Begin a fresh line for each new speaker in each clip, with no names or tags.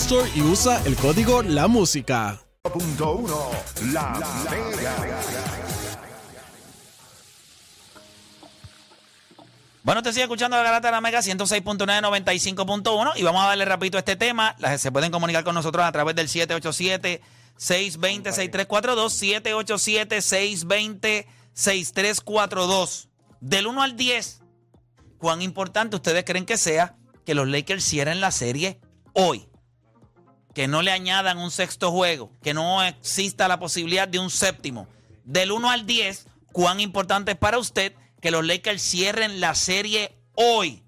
Store y usa el código La Música.
Punto uno, la, Mega.
Bueno, te sigue escuchando la Garata de la Mega 106.9, 95.1 y vamos a darle rapidito a este tema. Las- se pueden comunicar con nosotros a través del 787-620-6342, 787-620-6342. Del 1 al 10, ¿cuán importante ustedes creen que sea que los Lakers cierren la serie hoy? Que no le añadan un sexto juego, que no exista la posibilidad de un séptimo. Del 1 al 10, ¿cuán importante es para usted que los Lakers cierren la serie hoy?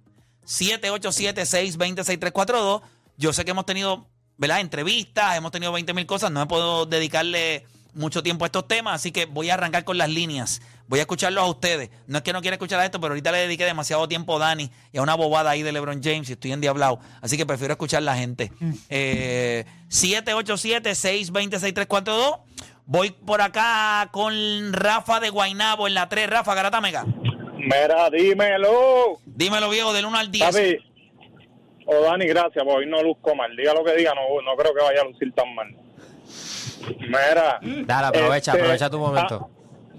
787-620-6342. Yo sé que hemos tenido, ¿verdad? Entrevistas, hemos tenido 20 mil cosas. No me puedo dedicarle mucho tiempo a estos temas, así que voy a arrancar con las líneas. Voy a escucharlos a ustedes. No es que no quiera escuchar a esto, pero ahorita le dediqué demasiado tiempo a Dani y a una bobada ahí de LeBron James y estoy endiablado. Así que prefiero escuchar a la gente. Eh, 787-620-6342. Voy por acá con Rafa de Guainabo en la 3. Rafa, Garata Mega.
Mira, dímelo.
Dímelo, viejo, del 1 al 10.
Papi. O Dani, gracias, porque hoy no luzco mal. Diga lo que diga, no, no creo que vaya a lucir tan mal. Mira.
Dale, aprovecha,
este,
aprovecha tu momento.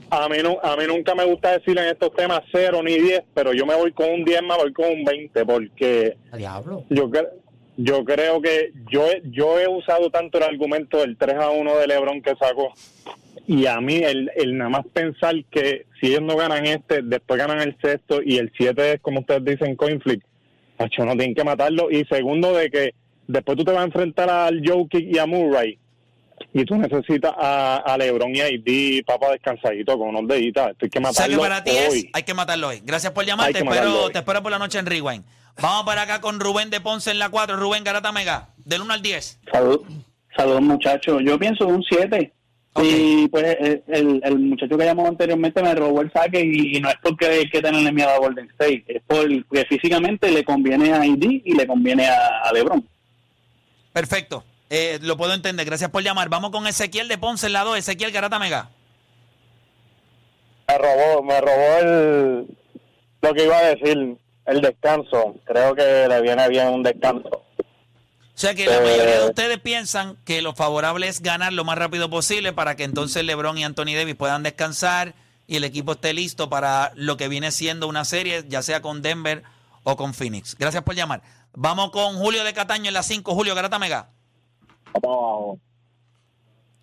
A, a mí, a mí nunca me gusta decir en estos temas cero ni 10, pero yo me voy con un 10 más, voy con un 20, porque
A diablo.
yo, cre- yo creo que yo, he- yo he usado tanto el argumento del 3 a 1 de LeBron que sacó. Y a mí, el, el nada más pensar que si ellos no ganan este, después ganan el sexto y el 7 es como ustedes dicen, coin flip, no tienen que matarlo. Y segundo, de que después tú te vas a enfrentar al Jokic y a Murray y tú necesitas a, a LeBron y a AD, papá, descansadito con unos deditos. Esto hay que
O sea
matarlo
que para ti es,
hoy.
hay que matarlo hoy. Gracias por llamar. Te espero, te espero por la noche en Rewind. Vamos para acá con Rubén de Ponce en la 4. Rubén Garata Mega, del 1 al 10.
Salud, saludos muchachos. Yo pienso un 7.
Ok.
Y pues el, el, el muchacho que llamó anteriormente me robó el saque y, y no es porque hay que tenerle miedo a Golden State, es porque físicamente le conviene a ID y le conviene a, a LeBron.
Perfecto. Eh, lo puedo entender. Gracias por llamar. Vamos con Ezequiel de Ponce en la 2. Ezequiel Garata Mega.
me robó, me robó el, lo que iba a decir, el descanso. Creo que le viene bien un descanso.
O sea que la
Eh.
mayoría de ustedes piensan que lo favorable es ganar lo más rápido posible para que entonces LeBron y Anthony Davis puedan descansar y el equipo esté listo para lo que viene siendo una serie, ya sea con Denver o con Phoenix. Gracias por llamar. Vamos con Julio de Cataño en la 5. Julio Garata Mega.
Vamos abajo.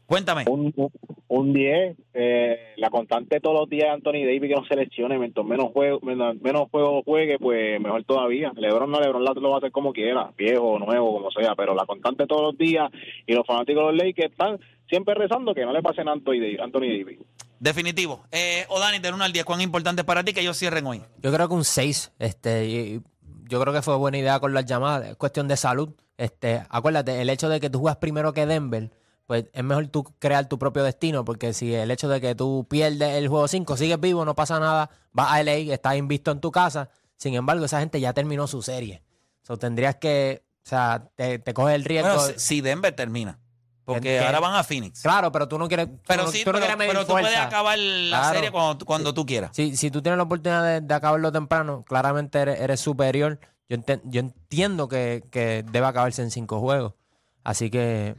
Cuéntame.
Un, un 10, eh, la constante todos los días Anthony Davis que no se lesione, mientras menos juego, menos, menos juego juegue, pues mejor todavía. LeBron no, LeBron lo va a hacer como quiera, viejo, nuevo, como sea, pero la constante todos los días y los fanáticos de los Lakers están siempre rezando que no le pasen a Anthony Davis. Anthony Davis.
Definitivo. Eh, Odani, del 1 al 10, ¿cuán importante es para ti que ellos cierren hoy?
Yo creo que un 6. Este, yo creo que fue buena idea con las llamadas. Es cuestión de salud. Este, acuérdate, el hecho de que tú juegas primero que Denver, pues es mejor tú crear tu propio destino, porque si el hecho de que tú pierdes el juego 5, sigues vivo, no pasa nada, vas a LA, estás invisto en tu casa. Sin embargo, esa gente ya terminó su serie. So, tendrías que, o sea, te, te coges el riesgo.
Bueno, si Denver termina. Porque
¿Qué?
ahora van a Phoenix.
Claro, pero tú no quieres.
Pero sí,
tú no
pero,
quieres medir
pero tú puedes acabar la
Claro.
serie cuando, cuando tú quieras.
Si, si tú tienes la oportunidad de, de acabarlo temprano, claramente eres, eres superior. Yo, entiendo que, que debe acabarse en cinco juegos. Así que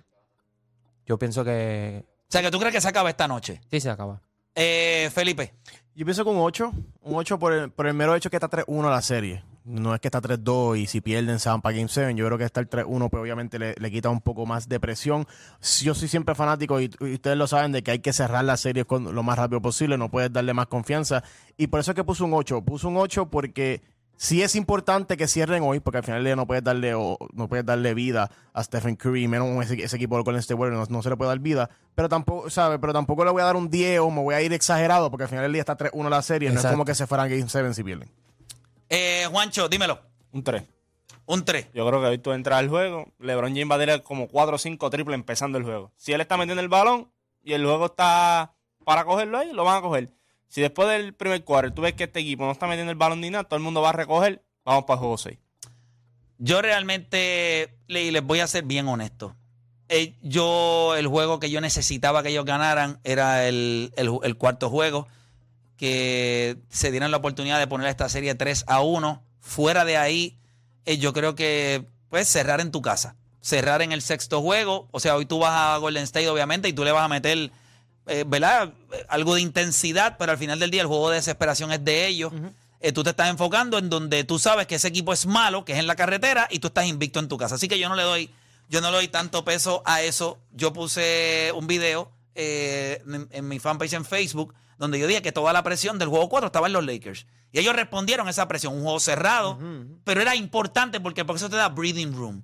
yo pienso que
O sea, que tú crees que se acaba esta noche.
sí se acaba.
Eh, Felipe.
Yo pienso con un 8. Un 8 por el, por el mero hecho que está 3-1 la serie. No es que está 3-2 y si pierden se van para Game 7. Yo creo que estar 3-1 pues obviamente le, le quita un poco más de presión. Yo soy siempre fanático y, y ustedes lo saben de que hay que cerrar la serie con lo más rápido posible. No puedes darle más confianza. Y por eso es que puso un 8. Puso un 8 porque sí es importante que cierren hoy, porque al final del día no puedes darle, o, no puedes darle vida a Stephen Curry, menos ese, ese equipo con este Warriors, no, no se le puede dar vida. Pero tampoco, ¿sabes? Pero tampoco le voy a dar un 10 o me voy a ir exagerado, porque al final del día está 3-1 la serie. No es como que se fueran Game 7 si pierden.
Eh, Juancho, dímelo.
Un 3.
Un 3.
Yo creo que hoy tú entras al juego, LeBron James va a tener como 4 o 5 triples empezando el juego. Si él está metiendo el balón y el juego está para cogerlo ahí, lo van a coger. Si después del primer quarter tú ves que este equipo no está metiendo el balón ni nada, todo el mundo va a recoger, vamos para el juego 6.
Yo realmente, les voy a ser bien honesto. Eh, yo, el juego que yo necesitaba que ellos ganaran era el, el cuarto juego. Que se dieran la oportunidad de poner esta serie 3 a 1. Fuera de ahí, eh, yo creo que puedes cerrar en tu casa. Cerrar en el sexto juego. O sea, hoy tú vas a Golden State, obviamente, y tú le vas a meter, eh, ¿verdad? Algo de intensidad, pero al final del día el juego de desesperación es de ellos. Eh, tú te estás enfocando en donde tú sabes que ese equipo es malo, que es en la carretera, y tú estás invicto en tu casa. Así que yo no le doy, yo no le doy tanto peso a eso. Yo puse un video eh, en, en mi fanpage en Facebook donde yo dije que toda la presión del juego 4 estaba en los Lakers. Y ellos respondieron a esa presión. Un juego cerrado, pero era importante porque, porque eso te da breathing room.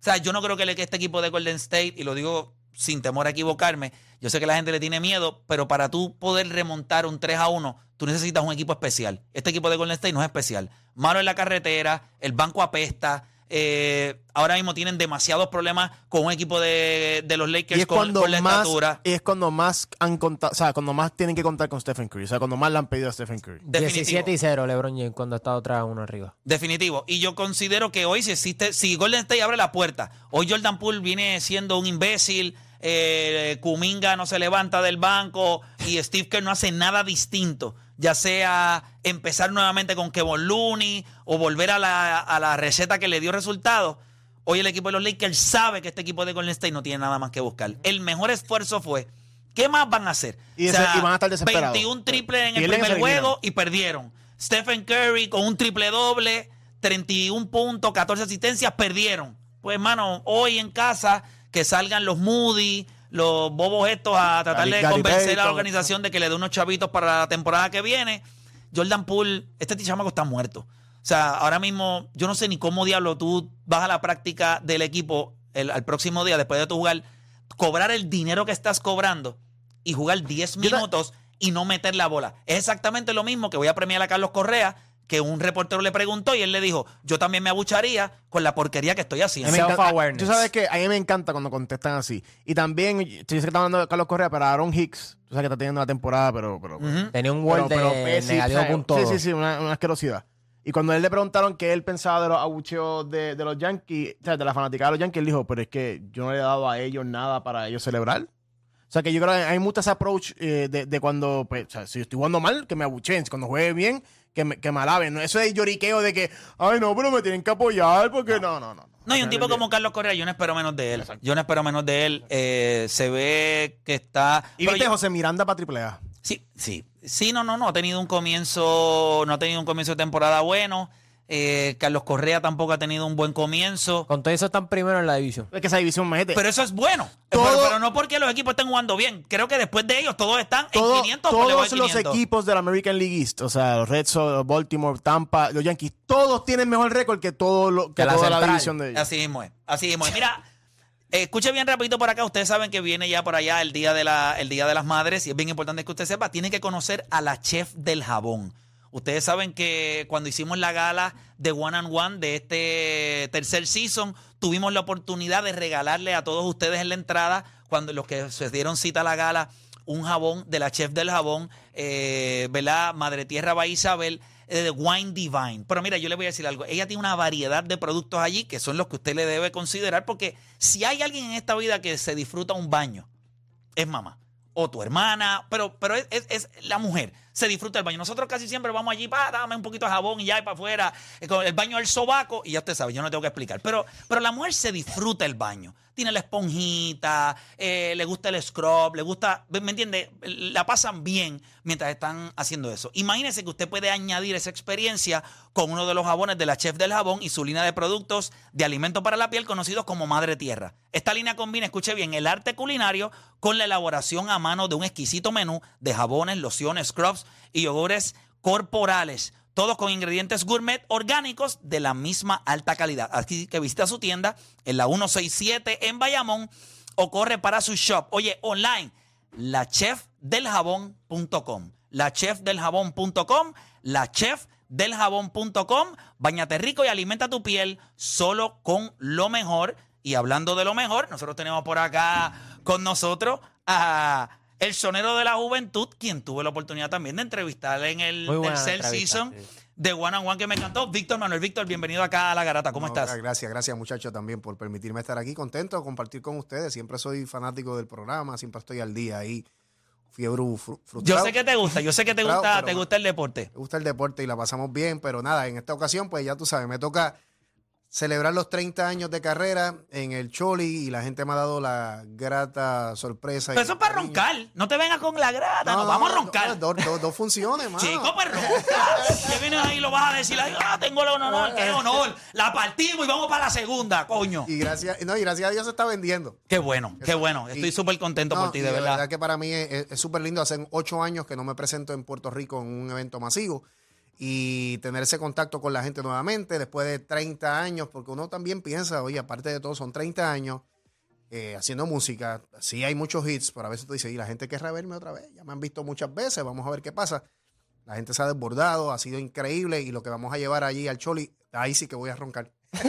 O sea, yo no creo que, este equipo de Golden State, y lo digo sin temor a equivocarme, yo sé que la gente le tiene miedo, pero para tú poder remontar un 3 a 1, tú necesitas un equipo especial. Este equipo de Golden State no es especial. Malo en la carretera, el banco apesta. Eh, ahora mismo tienen demasiados problemas con un equipo de, de los
Y
Lakers
es
con,
cuando
con la
más,
estatura.
es cuando más han contado, o sea, cuando más tienen que contar con Stephen Curry. O sea, cuando más le han pedido a Stephen Curry.
Definitivo.
17 y 0 LeBron James cuando ha estado 3 a 1 arriba.
Definitivo. Y yo considero que hoy si existe, si Golden State abre la puerta, hoy Jordan Poole viene siendo un imbécil, eh, Kuminga no se levanta del banco y Steve Kerr no hace nada distinto, ya sea empezar nuevamente con Kevon Looney o volver a la, a la receta que le dio resultados. Hoy el equipo de los Lakers sabe que este equipo de Golden State no tiene nada más que buscar. El mejor esfuerzo fue, ¿qué más van a hacer?
Y ese- y van a estar desesperados.
21 triples en el primer juego y perdieron. Stephen Curry con un triple doble, 31 puntos, 14 asistencias, perdieron. Pues, hermano, hoy en casa que salgan los Moody, los bobos estos a tratar de convencer a la organización de que le dé unos chavitos para la temporada que viene. Jordan Poole, este chamaco está muerto. O sea, ahora mismo yo no sé ni cómo diablo tú vas a la práctica del equipo el, al próximo día después de tu jugar, cobrar el dinero que estás cobrando y jugar 10
Yo ta-
minutos y no meter la bola. Es exactamente lo mismo que voy a premiar a Carlos Correa, que un reportero le preguntó y él le dijo, yo también me abucharía con la porquería que estoy haciendo.
me encanta-. Tú sabes que a mí me encanta cuando contestan así. Y también, yo sé que está hablando de Carlos Correa, pero Aaron Hicks, tú sabes que está teniendo una temporada, pero... pero.
Tenía un
pero-
Word de
pero, eh, sí,
negativo
Sí, sí, sí, una, una asquerosidad. Y cuando él le preguntaron qué él pensaba de los abucheos de, de los Yankees, o sea, de la fanaticada de los Yankees, él dijo, pero es que yo no le he dado a ellos nada para ellos celebrar. O sea, que yo creo que hay mucho ese approach eh, de, de cuando, pues, o sea, si yo estoy jugando mal, que me abucheen. Cuando juegue bien, que me, que me alaben. ¿no? Eso es lloriqueo de que, ay, no, pero me tienen que apoyar porque no, no, no.
No, y un tipo como Carlos Correa, yo no espero menos de él. Yo no espero menos de él. Eh, se ve que está...
Y viste
yo-
José Miranda para triple A.
Sí, sí. Sí, no, no, no. Ha tenido un comienzo, no ha tenido un comienzo de temporada bueno. Eh, Carlos Correa tampoco ha tenido un buen comienzo.
Con todo eso están primero en la división.
Es que esa división, me
Pero eso es bueno.
Todo-
pero, pero no porque los equipos estén jugando bien. Creo que después de ellos todos están
Todo-
en 500 o por debajo
todos
de
los
500.
equipos de la American League East, o sea, los Red Sox, Baltimore, Tampa, los Yankees, todos tienen mejor récord que, todo lo, que
Que la
toda la
central.
división de ellos.
Así mismo es. Así mismo es. Mira, eh, escuche bien rapidito por acá. Ustedes saben que viene ya por allá el día, de la, el día de las Madres y es bien importante que usted sepa. Tiene que conocer a la chef del jabón. Ustedes saben que cuando hicimos la gala de One and One de este tercer season, tuvimos la oportunidad de regalarle a todos ustedes en la entrada, cuando los que se dieron cita a la gala, un jabón de la chef del jabón, eh, ¿verdad? Madre Tierra Bahía Isabel, eh, de Wine Divine. Pero mira, yo le voy a decir algo. Ella tiene una variedad de productos allí que son los que usted le debe considerar, porque si hay alguien en esta vida que se disfruta un baño, es mamá. O tu hermana, pero, pero es la mujer. Se disfruta el baño. Nosotros casi siempre vamos allí, pa, dame un poquito de jabón y ya y para afuera, eh, el baño del sobaco, y ya usted sabe, yo no tengo que explicar. Pero, pero la mujer se disfruta el baño. Tiene la esponjita, eh, le gusta el scrub, le gusta, ¿me entiende? La pasan bien mientras están haciendo eso. Imagínese que usted puede añadir esa experiencia con uno de los jabones de la Chef del Jabón y su línea de productos de alimento para la piel conocidos como Madre Tierra. Esta línea combina, escuche bien, el arte culinario con la elaboración a mano de un exquisito menú de jabones, lociones, scrubs y yogures corporales. Todos con ingredientes gourmet orgánicos de la misma alta calidad. Así que visita su tienda en la 167 en Bayamón o corre para su shop. Oye, online, lachefdeljabón.com. Lachefdeljabón.com. Lachefdeljabón.com. Bañate rico y alimenta tu piel solo con lo mejor. Y hablando de lo mejor, nosotros tenemos por acá con nosotros a el sonero de la juventud, quien tuve la oportunidad también de entrevistar en el tercer season
sí.
de One on One que me encantó. Víctor Manuel, Víctor, bienvenido acá a La Garata. ¿Cómo
No,
estás?
Gracias, gracias muchachos también por permitirme estar aquí. Contento de compartir con ustedes. Siempre soy fanático del programa, siempre estoy al día ahí. Fiebre fru-
Yo
frustrado.
sé que te gusta, yo sé que te
Frustrado,
gusta, te gusta el deporte.
Me gusta el deporte y la pasamos bien, pero nada, en esta ocasión, pues ya tú sabes, me toca celebrar los 30 años de carrera en el Choli y la gente me ha dado la grata sorpresa.
Pero eso es para
cariño.
roncar. No te vengas con la grata,
No,
nos
no,
vamos a roncar.
Dos, funciones, mano.
Chico, pues ronca. Que vienes ahí y lo vas a decir, ah, tengo el honor, qué honor. La partimos y vamos para la segunda, coño.
Y gracias, no, y gracias a Dios se está vendiendo.
Qué bueno, qué bueno. Estoy súper contento
No,
por ti, de verdad.
que para mí es súper lindo. Hace ocho años que no me presento en Puerto Rico en un evento masivo y tener ese contacto con la gente nuevamente después de 30 años, porque uno también piensa, oye, aparte de todo, son 30 años eh, haciendo música. Sí hay muchos hits, pero a veces tú dices, y la gente querrá verme otra vez. Ya me han visto muchas veces, vamos a ver qué pasa. La gente se ha desbordado, ha sido increíble y lo que vamos a llevar allí al Choli, ahí sí que voy a roncar.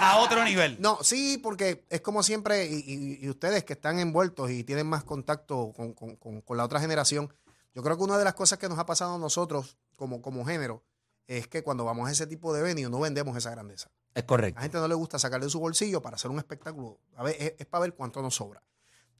A otro nivel.
No, sí, porque es como siempre, y, y- y ustedes que están envueltos y tienen más contacto con, con- con- con la otra generación, yo creo que una de las cosas que nos ha pasado a nosotros como, como género es que cuando vamos a ese tipo de venue no vendemos esa grandeza.
Es
A
correcto.
la gente no le gusta sacar de su bolsillo para hacer un espectáculo. A ver, es, es para ver cuánto nos sobra.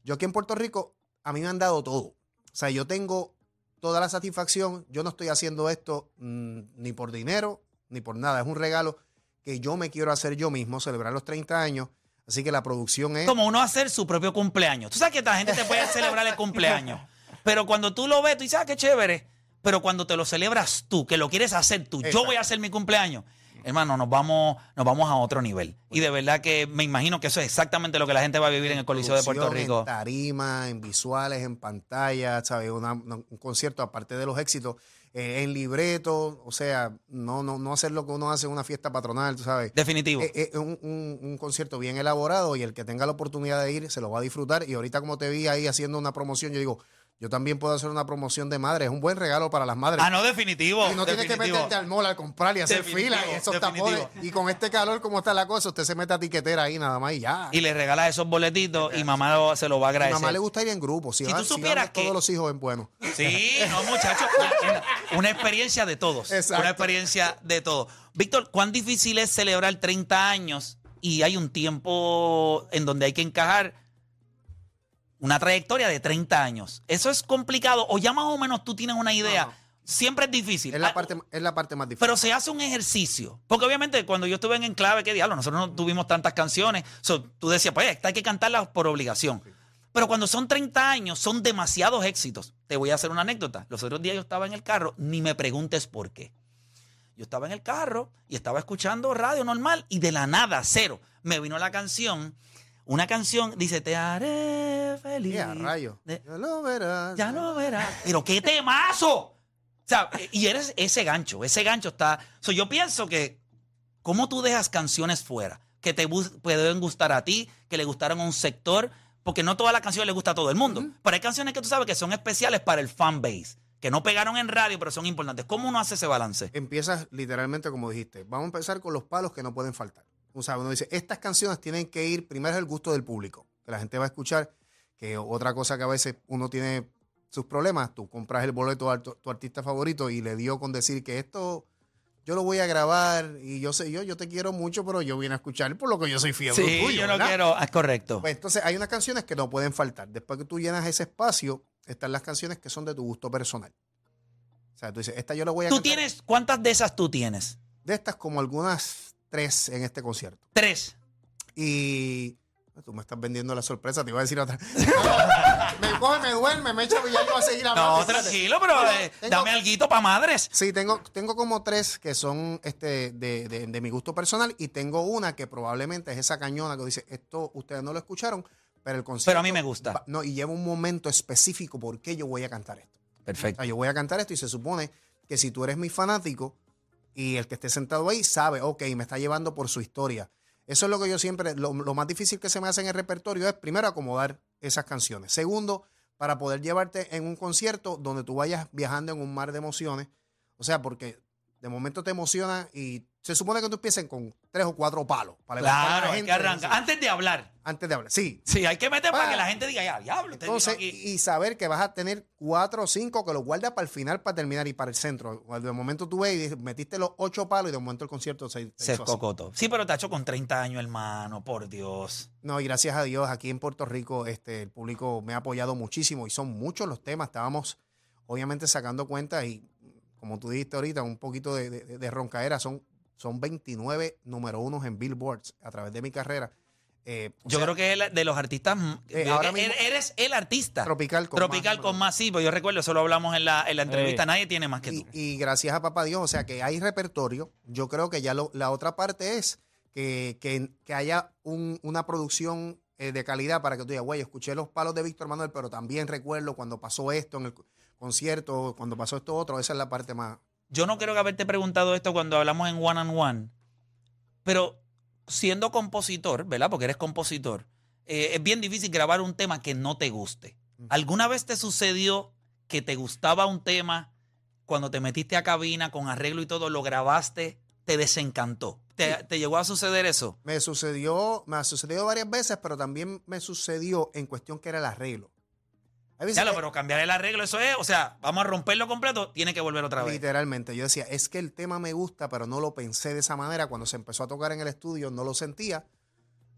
Yo aquí en Puerto Rico, a mí me han dado todo. O sea, yo tengo toda la satisfacción. Yo no estoy haciendo esto mm, ni por dinero, ni por nada. Es un regalo que yo me quiero hacer yo mismo, celebrar los 30 años. Así que la producción es...
Como uno hacer su propio cumpleaños. Tú sabes que la gente te puede celebrar el cumpleaños. Pero cuando tú lo ves, tú dices, ah, qué chévere. Pero cuando te lo celebras tú, que lo quieres hacer tú, yo voy a hacer mi cumpleaños. Hermano, nos vamos, nos vamos a otro nivel. Y de verdad que me imagino que eso es exactamente lo que la gente va a vivir en el Coliseo de Puerto Rico.
En tarima, en visuales, en pantalla, ¿sabes? Una- una- un concierto, aparte de los éxitos, eh, en libreto, o sea, no, no, no hacer lo que uno hace en una fiesta patronal, tú sabes.
Definitivo.
Eh, eh, un, un- un concierto bien elaborado y el que tenga la oportunidad de ir se lo va a disfrutar. Y ahorita como te vi ahí haciendo una promoción, yo digo, yo también puedo hacer una promoción de madre. Es un buen regalo para las madres.
ah, no, definitivo.
y no tienes que meterte al mall a comprar y hacer
Definitivo,
fila y esos
definitivo.
tapones. Y con este calor, como está la cosa, usted se mete a tiquetera ahí nada más y ya.
Y le regalas esos boletitos y mamá lo- se lo va a
A
agradecer.
mamá le gusta ir en grupo. Si,
Si
va-
tú supieras que-
todos los hijos en bueno.
Sí, no, muchachos. Una, una experiencia de todos.
Exacto.
Una experiencia de todos. Víctor, ¿cuán difícil es celebrar 30 años y hay un tiempo en donde hay que encajar una trayectoria de 30 años? ¿Eso es complicado o ya más o menos tú tienes una idea?
No.
Siempre es difícil.
Es la
Ah,
parte, es la parte más difícil.
pero se hace un ejercicio. Porque obviamente cuando yo estuve en Enclave, ¿qué diablo? Nosotros no tuvimos tantas canciones. So, tú decías, pues esta hay que cantarlas por obligación. Pero cuando son 30 años, son demasiados éxitos. Te voy a hacer una anécdota. Los otros días yo estaba en el carro, ni me preguntes por qué. Yo estaba en el carro y estaba escuchando radio normal y de la nada, cero, me vino la canción. Una canción, dice, te haré feliz.
Yeah, rayo.
De-
Ya lo verás.
ya lo verás. Pero qué temazo. O sea, y eres ese gancho, ese gancho está. So, yo pienso que, ¿cómo tú dejas canciones fuera? Que te pueden gustar a ti, que le gustaron a un sector, porque no todas las canciones le gusta a todo el mundo. Pero hay canciones que tú sabes que son especiales para el fan base, que no pegaron en radio, pero son importantes. ¿Cómo uno hace ese balance?
Empiezas literalmente como dijiste. Vamos a empezar con los palos que no pueden faltar. O sea, uno dice, estas canciones tienen que ir, primero es el gusto del público, que la gente va a escuchar, que otra cosa que a veces uno tiene sus problemas, tú compras el boleto a tu, tu artista favorito y le dio con decir que esto yo lo voy a grabar y yo sé, yo, yo te quiero mucho, pero yo vine a escuchar por lo que yo soy fiel
Sí,
tuyo,
yo no
¿verdad?
quiero. ah, Es correcto.
Pues entonces hay unas canciones que no pueden faltar. Después que tú llenas ese espacio, están las canciones que son de tu gusto personal. sea, tú dices, esta yo la voy a
¿Tú
cantar.
tienes, cuántas de esas tú tienes?
De estas como algunas tres en este concierto.
Tres.
Y tú me estás vendiendo la sorpresa, te iba a decir otra. me coge, me duerme, me echa voy a seguir hablando.
No, tranquilo, pero eh,
tengo-
dame alguito para madres.
Sí, tengo, tengo como tres que son este de, de- de mi gusto personal y tengo una que probablemente es esa cañona que dice, esto ustedes no lo escucharon, pero el concierto...
Pero a mí me gusta.
va- No, y lleva un momento específico por qué yo voy a cantar esto. O
Perfecto.
sea, yo voy a cantar esto y se supone que si tú eres mi fanático y el que esté sentado ahí sabe, ok, me está llevando por su historia. Eso es lo que yo siempre, lo, lo más difícil que se me hace en el repertorio es primero acomodar esas canciones. Segundo, para poder llevarte en un concierto donde tú vayas viajando en un mar de emociones. O sea, porque de momento te emociona y se supone que tú empieces con tres o cuatro palos. Para levantar a la
Claro, hay
gente
que arrancar. Antes de hablar.
Antes de hablar. Sí,
Sí, hay que meter para
Ah.
que la gente diga, ya, diablo, vino
entonces,
aquí.
y saber que vas a tener cuatro o cinco que los guardas para el final para terminar y para el centro. De momento tú ves y dices, metiste los ocho palos y de momento el concierto se, se
Se
hizo así.
Sí, pero hecho con 30 años, hermano, por Dios.
No, y gracias a Dios, aquí en Puerto Rico, este, el público me ha apoyado muchísimo y son muchos los temas. Estábamos, obviamente, sacando cuenta y, como tú dijiste ahorita, un poquito de, de, de roncaera. Son, son 29 número unos en Billboards a través de mi carrera. Eh,
Yo
sea,
creo que es el- de los artistas.
Eh,
eh,
ahora
er-
mismo-
eres el artista.
Tropical con
Tropical
más
con más, sí, pero yo recuerdo, eso lo hablamos en la, en la entrevista. Nadie tiene más que
y,
tú.
y gracias a papá Dios, o sea que hay repertorio. Yo creo que ya lo- la otra parte es que, que- que haya un- una producción eh, de calidad para que tú digas, güey, escuché los palos de Víctor Manuel, pero también recuerdo cuando pasó esto en el co- concierto, cuando pasó esto otro, esa es la parte más...
Yo no creo que haberte preguntado esto cuando hablamos en One on One, pero siendo compositor, ¿verdad? Porque eres compositor, eh, es bien difícil grabar un tema que no te guste. ¿Alguna vez te sucedió que te gustaba un tema cuando te metiste a cabina con arreglo y todo, lo grabaste, te desencantó? ¿Te, te llegó a suceder eso?
Me sucedió, me ha sucedido varias veces, pero también me sucedió en cuestión que era el arreglo. Veces que-
pero cambiar el arreglo, eso es, o sea, vamos a romperlo completo, tiene que volver otra vez.
Literalmente, yo decía, es que el tema me gusta, pero no lo pensé de esa manera. Cuando se empezó a tocar en el estudio, no lo sentía.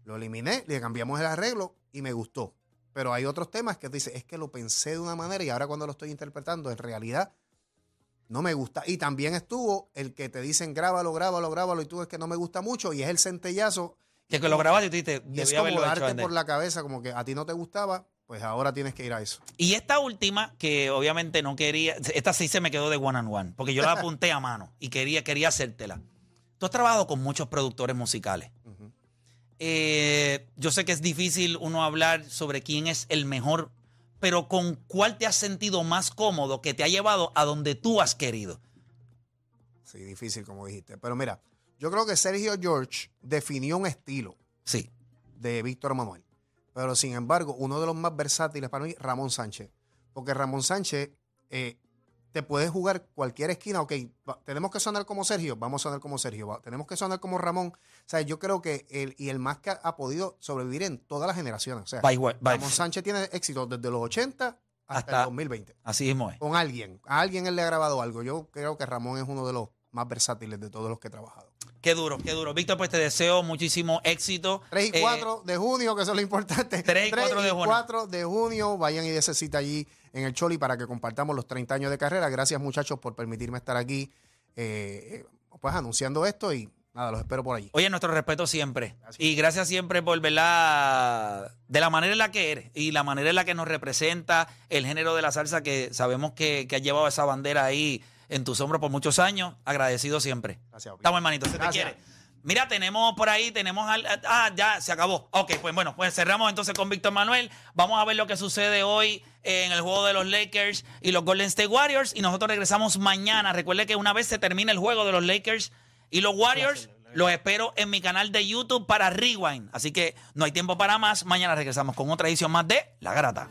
Lo eliminé, le cambiamos el arreglo y me gustó. Pero hay otros temas que dice, es que lo pensé de una manera y ahora cuando lo estoy interpretando, en realidad no me gusta. Y también estuvo el que te dicen, grábalo, grábalo, grábalo, y tú es que no me gusta mucho, y es el centellazo.
Que, que lo grabaste y tú dijiste,
Y es como
haberlo hecho
darte
antes.
por la cabeza, como que a ti no te gustaba, pues ahora tienes que ir a eso.
Y esta última, que obviamente no quería, esta sí se me quedó de one on one, porque yo la apunté a mano y quería, quería hacértela. Tú has trabajado con muchos productores musicales. Eh, yo sé que es difícil uno hablar sobre quién es el mejor, pero con cuál te has sentido más cómodo que te ha llevado a donde tú has querido.
Sí, difícil, como dijiste. Pero mira, yo creo que Sergio George definió un estilo.
Sí.
de Víctor Manuel. Pero sin embargo, uno de los más versátiles para mí, Ramón Sánchez. Porque Ramón Sánchez eh, te puede jugar cualquier esquina. Ok, tenemos que sonar como Sergio, vamos a sonar como Sergio. tenemos que sonar como Ramón. O sea, yo creo que él y el más que ha podido sobrevivir en todas las generaciones. O sea,
By way- by-
Ramón Sánchez tiene éxito desde los 80 hasta,
Hasta-
el 2020.
Así mismo es.
Con alguien. A alguien él le ha grabado algo. Yo creo que Ramón es uno de los más versátiles de todos los que he trabajado.
Qué duro, qué duro. Víctor, pues te deseo muchísimo éxito.
3 y
Eh,
4 de junio, que eso es lo importante.
3 y 4 de junio.
4 de junio, vayan y dese cita allí en el Choli para que compartamos los 30 años de carrera. Gracias, muchachos, por permitirme estar aquí, eh, eh, pues anunciando esto y nada, los espero por allí.
Oye, nuestro respeto siempre.
Gracias.
Y gracias siempre por verla de la manera en la que eres y la manera en la que nos representa el género de la salsa que sabemos que, que has llevado esa bandera ahí en tus hombros por muchos años. Agradecido siempre.
Gracias.
Estamos, hermanito, se te quiere. Mira, tenemos por ahí, tenemos al. Ah, ya, se acabó. Ok, pues bueno, pues cerramos entonces con Víctor Manuel. Vamos a ver lo que sucede hoy en el juego de los Lakers y los Golden State Warriors. Y nosotros regresamos mañana. Recuerde que una vez se termine el juego de los Lakers y los Warriors, los espero en mi canal de YouTube para Rewind. Así que no hay tiempo para más. Mañana regresamos con otra edición más de La Grata.